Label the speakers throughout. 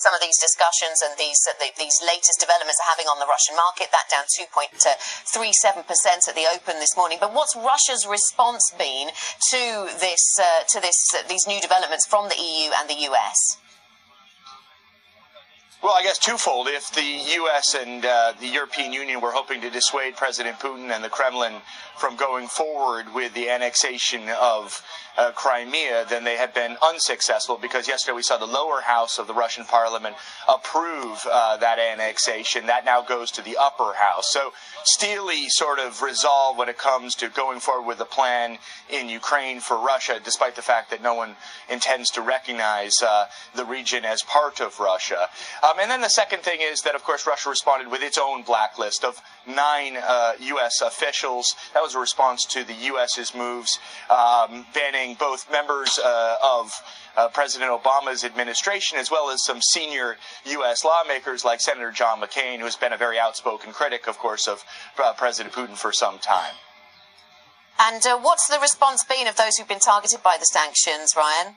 Speaker 1: some of these discussions and these uh, the, these latest developments are having on the Russian market. That down 2.37 percent at the open this morning. But what's Russia's response been to this uh, to this uh, these new developments from the EU and the US?
Speaker 2: Well, I guess twofold. If the U.S. and uh, the European Union were hoping to dissuade President Putin and the Kremlin from going forward with the annexation of uh, Crimea, then they have been unsuccessful because yesterday we saw the lower house of the Russian parliament approve uh, that annexation. That now goes to the upper house. So steely sort of resolve when it comes to going forward with the plan in Ukraine for Russia, despite the fact that no one intends to recognize uh, the region as part of Russia. Um, and then the second thing is that, of course, Russia responded with its own blacklist of nine U.S. Uh, officials. That was a response to the U.S.'s moves um, banning both members uh, of uh, President Obama's administration as well as some senior U.S. lawmakers like Senator John McCain, who has been a very outspoken critic, of course, of uh, President Putin for some time.
Speaker 1: And uh, what's the response been of those who've been targeted by the sanctions, Ryan?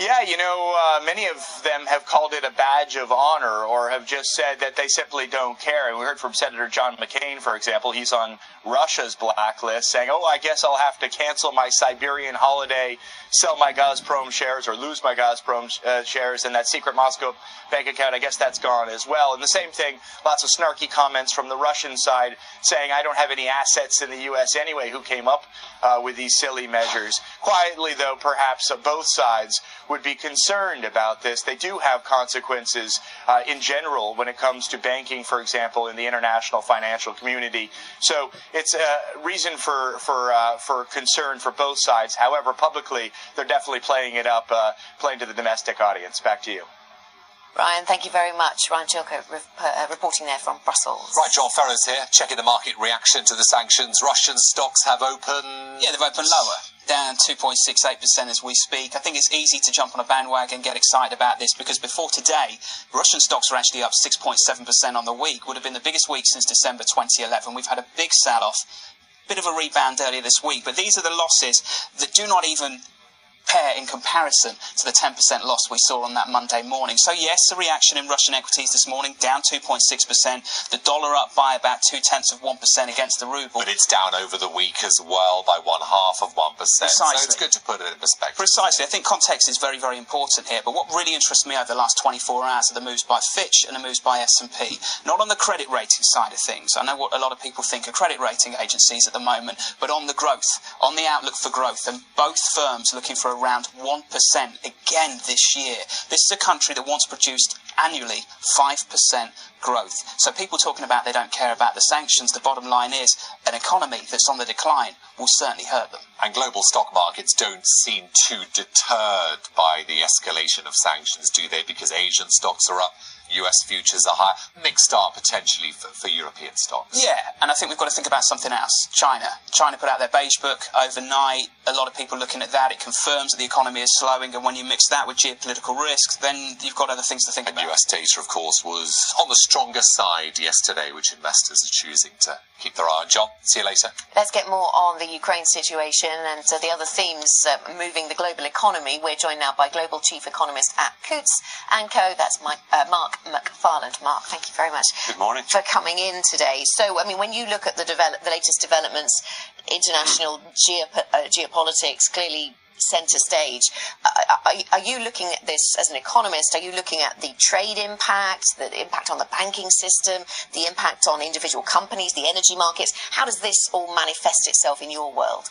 Speaker 2: Yeah, you know, uh, many of them have called it a badge of honor or have just said that they simply don't care. And we heard from Senator John McCain, for example. He's on Russia's blacklist saying, oh, I guess I'll have to cancel my Siberian holiday, sell my Gazprom shares, or lose my Gazprom uh, shares, and that secret Moscow bank account, I guess that's gone as well. And the same thing, lots of snarky comments from the Russian side saying, I don't have any assets in the U.S. anyway. Who came up uh, with these silly measures? Quietly, though, perhaps uh, both sides would be concerned about this. They do have consequences uh, in general when it comes to banking, for example, in the international financial community. So it's a reason for for uh, for concern for both sides. However, publicly, they're definitely playing it up, uh, playing to the domestic audience. Back to you.
Speaker 1: Ryan, thank you very much. Ryan Chilcote re- uh, reporting there from Brussels.
Speaker 3: Right, John Ferro here, checking the market reaction to the sanctions. Russian stocks have opened.
Speaker 4: Yeah, they've opened lower, down 2.68% as we speak. I think it's easy to jump on a bandwagon and get excited about this because before today, Russian stocks were actually up 6.7% on the week. Would have been the biggest week since December 2011. We've had a big sell off bit of a rebound earlier this week, but these are the losses that do not even pair in comparison to the 10% loss we saw on that Monday morning. So, yes, a reaction in Russian equities this morning, down 2.6%. The dollar up by about two tenths of 1% against the ruble.
Speaker 3: But it's down over the week as well by one half of 1%. Precisely. So it's good to put it in perspective.
Speaker 4: Precisely. I think context is very, very important here. But what really interests me over the last 24 hours are the moves by Fitch and the moves by S&P. Not on the credit rating side of things. I know what a lot of people think of credit rating agencies at the moment, but on the growth, on the outlook for growth. And both firms looking for around 1% again this year. This is a country that once produced annually 5% growth. So people talking about they don't care about the sanctions, the bottom line is an economy that's on the decline will certainly hurt them.
Speaker 3: And global stock markets don't seem too deterred by the escalation of sanctions, do they? Because Asian stocks are up US futures are high. Mixed start potentially for, for European stocks.
Speaker 4: Yeah, and I think we've got to think about something else. China. China put out their beige book overnight. A lot of people looking at that. It confirms that the economy is slowing, and when you mix that with geopolitical risks, then you've got other things to think
Speaker 3: and
Speaker 4: about.
Speaker 3: US data, of course, was on the stronger side yesterday, which investors are choosing to keep their eye on. John, see you later.
Speaker 1: Let's get more on the Ukraine situation and uh, the other themes uh, moving the global economy. We're joined now by Global Chief Economist at Coutts and Co. That's Mike, uh, Mark McFarland. Mark, thank you very much.
Speaker 5: Good morning.
Speaker 1: For coming in today. So, I mean, when you look at the, develop- the latest developments, international geop- uh, geopolitics, clearly centre stage. Uh, are, you looking at this as an economist? Are you looking at the trade impact, the impact on the banking system, the impact on individual companies, the energy markets? How does this all manifest itself in your world?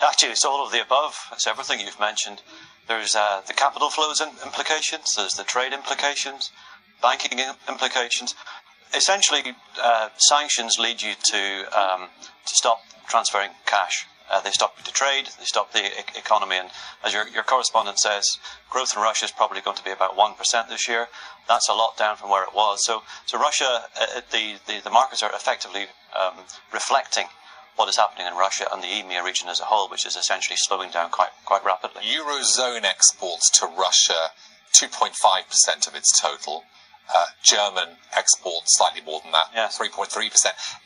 Speaker 5: Actually, it's all of the above. It's everything you've mentioned. There's uh, the capital flows implications, there's the trade implications, banking implications. Essentially, uh, sanctions lead you to um, to stop transferring cash uh, they stop the trade, they stop the e- economy, and as your, your correspondent says, growth in Russia is probably going to be about one percent this year. That's a lot down from where it was. So, so Russia, uh, the, the, the markets are effectively um, reflecting what is happening in Russia and the EMEA region as a whole, which is essentially slowing down quite quite rapidly.
Speaker 3: Eurozone exports to Russia, 2.5% of its total. Uh, German exports slightly more than that,
Speaker 5: yes.
Speaker 3: 3.3%.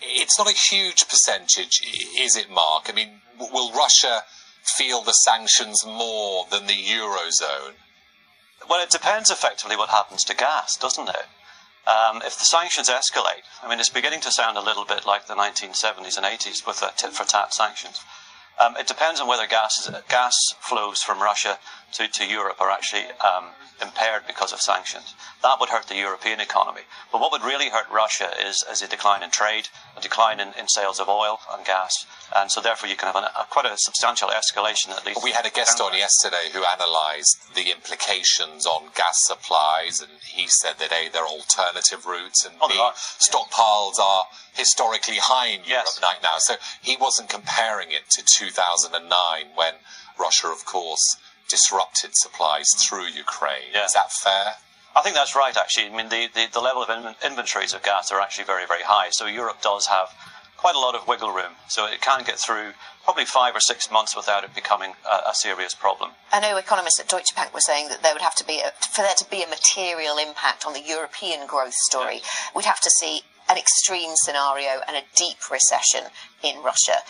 Speaker 3: It's not a huge percentage, is it, Mark? I mean, will Russia feel the sanctions more than the Eurozone?
Speaker 5: Well, it depends effectively what happens to gas, doesn't it? Um, if the sanctions escalate, I mean, it's beginning to sound a little bit like the 1970s and 80s with the tit for tat sanctions. Um, it depends on whether gas gas flows from Russia to, to Europe are actually um, impaired because of sanctions. That would hurt the European economy. But what would really hurt Russia is, is a decline in trade, a decline in, in sales of oil and gas, and so therefore you can have an, a, quite a substantial escalation at least.
Speaker 3: We had a guest on yesterday who analysed the implications on gas supplies, and he said that A, there are alternative routes, and
Speaker 5: Oh,
Speaker 3: B,
Speaker 5: are.
Speaker 3: stockpiles are historically high in Europe
Speaker 5: Yes.
Speaker 3: right now. So he wasn't comparing it to 2009 when Russia, of course, disrupted supplies through Ukraine.
Speaker 5: Yeah.
Speaker 3: Is that fair?
Speaker 5: I think that's right, actually. I mean, the, the, the level of in- inventories of gas are actually very, very high. So Europe does have quite a lot of wiggle room. So it can get through probably five or six months without it becoming a, a serious problem.
Speaker 1: I know economists at Deutsche Bank were saying that there would have to be a, for there to be a material impact on the European growth story. We'd have to see an extreme scenario and a deep recession in Russia.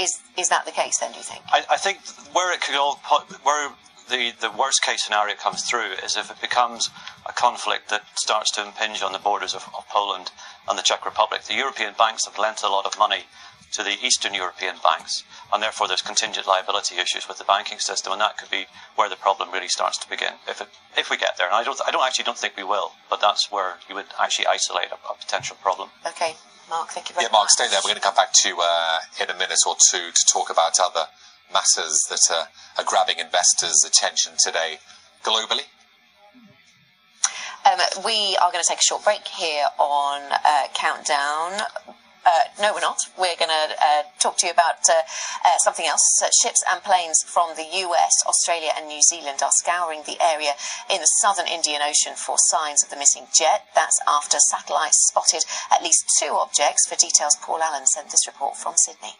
Speaker 1: Is is that the case then? Do you think?
Speaker 5: I, I think where it could all where the, the worst case scenario comes through is if it becomes a conflict that starts to impinge on the borders of, of Poland and the Czech Republic. The European banks have lent a lot of money to the Eastern European banks, and therefore there's contingent liability issues with the banking system, and that could be where the problem really starts to begin. If it, if we get there, and I don't I don't actually don't think we will, but that's where you would actually isolate a, a potential problem.
Speaker 1: Okay, Mark. Thank you very
Speaker 3: Yeah, Mark,
Speaker 1: much.
Speaker 3: stay there. We're going to come back to you uh, in a minute or two to talk about other matters that uh, are grabbing investors' attention today globally.
Speaker 1: Um, we are going to take a short break here on uh, Countdown. Uh, no, we're not. We're going to uh, talk to you about uh, uh, something else. Uh, ships and planes from the US, Australia, and New Zealand are scouring the area in the southern Indian Ocean for signs of the missing jet. That's after satellites spotted at least two objects. For details, Paul Allen sent this report from Sydney.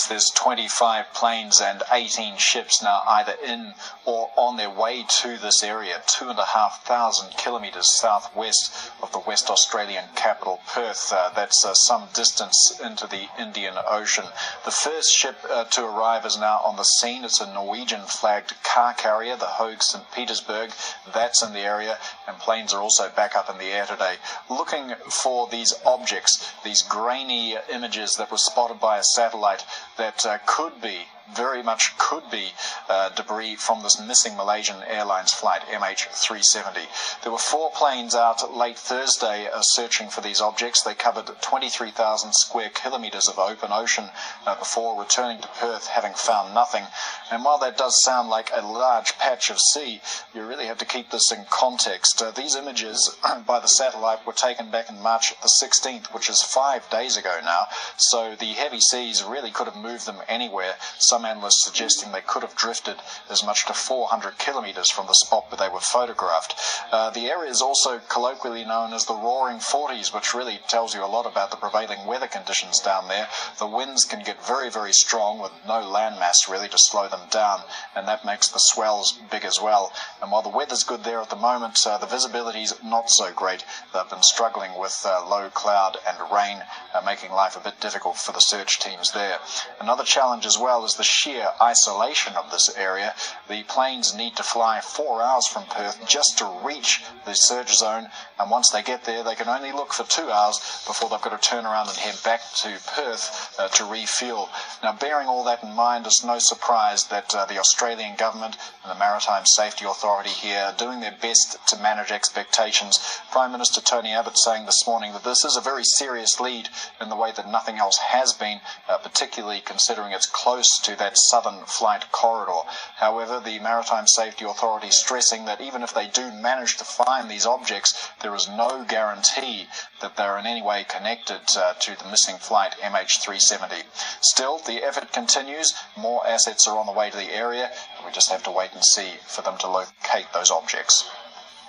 Speaker 6: Yes, there's 25 planes and 18 ships now either in or on their way to this area, two and a half thousand kilometres southwest of the West Australian capital, Perth. Uh, that's uh, some distance into the Indian Ocean. The first ship uh, to arrive is now on the scene. It's a Norwegian flagged car carrier, the Höegh St. Petersburg. That's in the area, and planes are also back up in the air today looking for these objects, these grainy images that were spotted by a satellite that uh, could be very much could be uh, debris from this missing Malaysian Airlines flight MH370. There were four planes out late Thursday uh, searching for these objects. They covered 23,000 square kilometres of open ocean uh, before returning to Perth, having found nothing. And while that does sound like a large patch of sea, you really have to keep this in context. Uh, these images by the satellite were taken back in March the 16th, which is five days ago now. So the heavy seas really could have moved them anywhere. Some analysts suggesting they could have drifted as much to 400 kilometres from the spot where they were photographed. Uh, the area is also colloquially known as the Roaring Forties, which really tells you a lot about the prevailing weather conditions down there. The winds can get very, very strong with no landmass really to slow them down, and that makes the swells big as well. And while the weather's good there at the moment, uh, the visibility's not so great. They've been struggling with uh, low cloud and rain, uh, making life a bit difficult for the search teams there. Another challenge as well is the sheer isolation of this area. The planes need to fly four hours from Perth just to reach the search zone, and once they get there, they can only look for two hours before they've got to turn around and head back to Perth uh, to refuel. Now, bearing all that in mind, it's no surprise that uh, the Australian government and the Maritime Safety Authority here are doing their best to manage expectations. Prime Minister Tony Abbott saying this morning that this is a very serious lead in the way that nothing else has been, uh, particularly considering it's close to that southern flight corridor. However, the Maritime Safety Authority stressing that even if they do manage to find these objects, there is no guarantee that they're in any way connected uh, to the missing flight MH370. Still, the effort continues. More assets are on the way to the area, we just have to wait and see for them to locate those objects.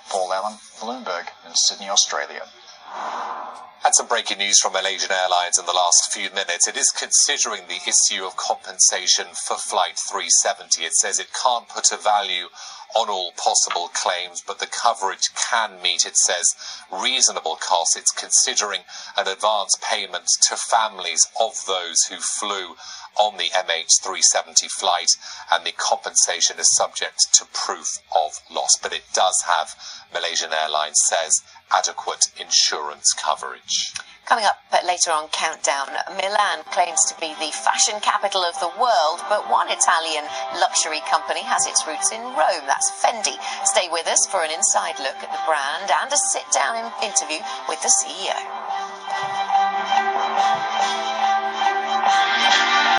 Speaker 6: Paul Allen, Bloomberg, in Sydney, Australia.
Speaker 3: Had some breaking news from Malaysian Airlines in the last few minutes. It is considering the issue of compensation for Flight 370. It says it can't put a value on all possible claims, but the coverage can meet, it says, reasonable costs. It's considering an advance payment to families of those who flew on the MH370 flight, and the compensation is subject to proof of loss. But it does have, Malaysian Airlines says, adequate insurance coverage.
Speaker 1: Coming up later on Countdown, Milan claims to be the fashion capital of the world, but one Italian luxury company has its roots in Rome. That's Fendi. Stay with us for an inside look at the brand and a sit down interview with the CEO.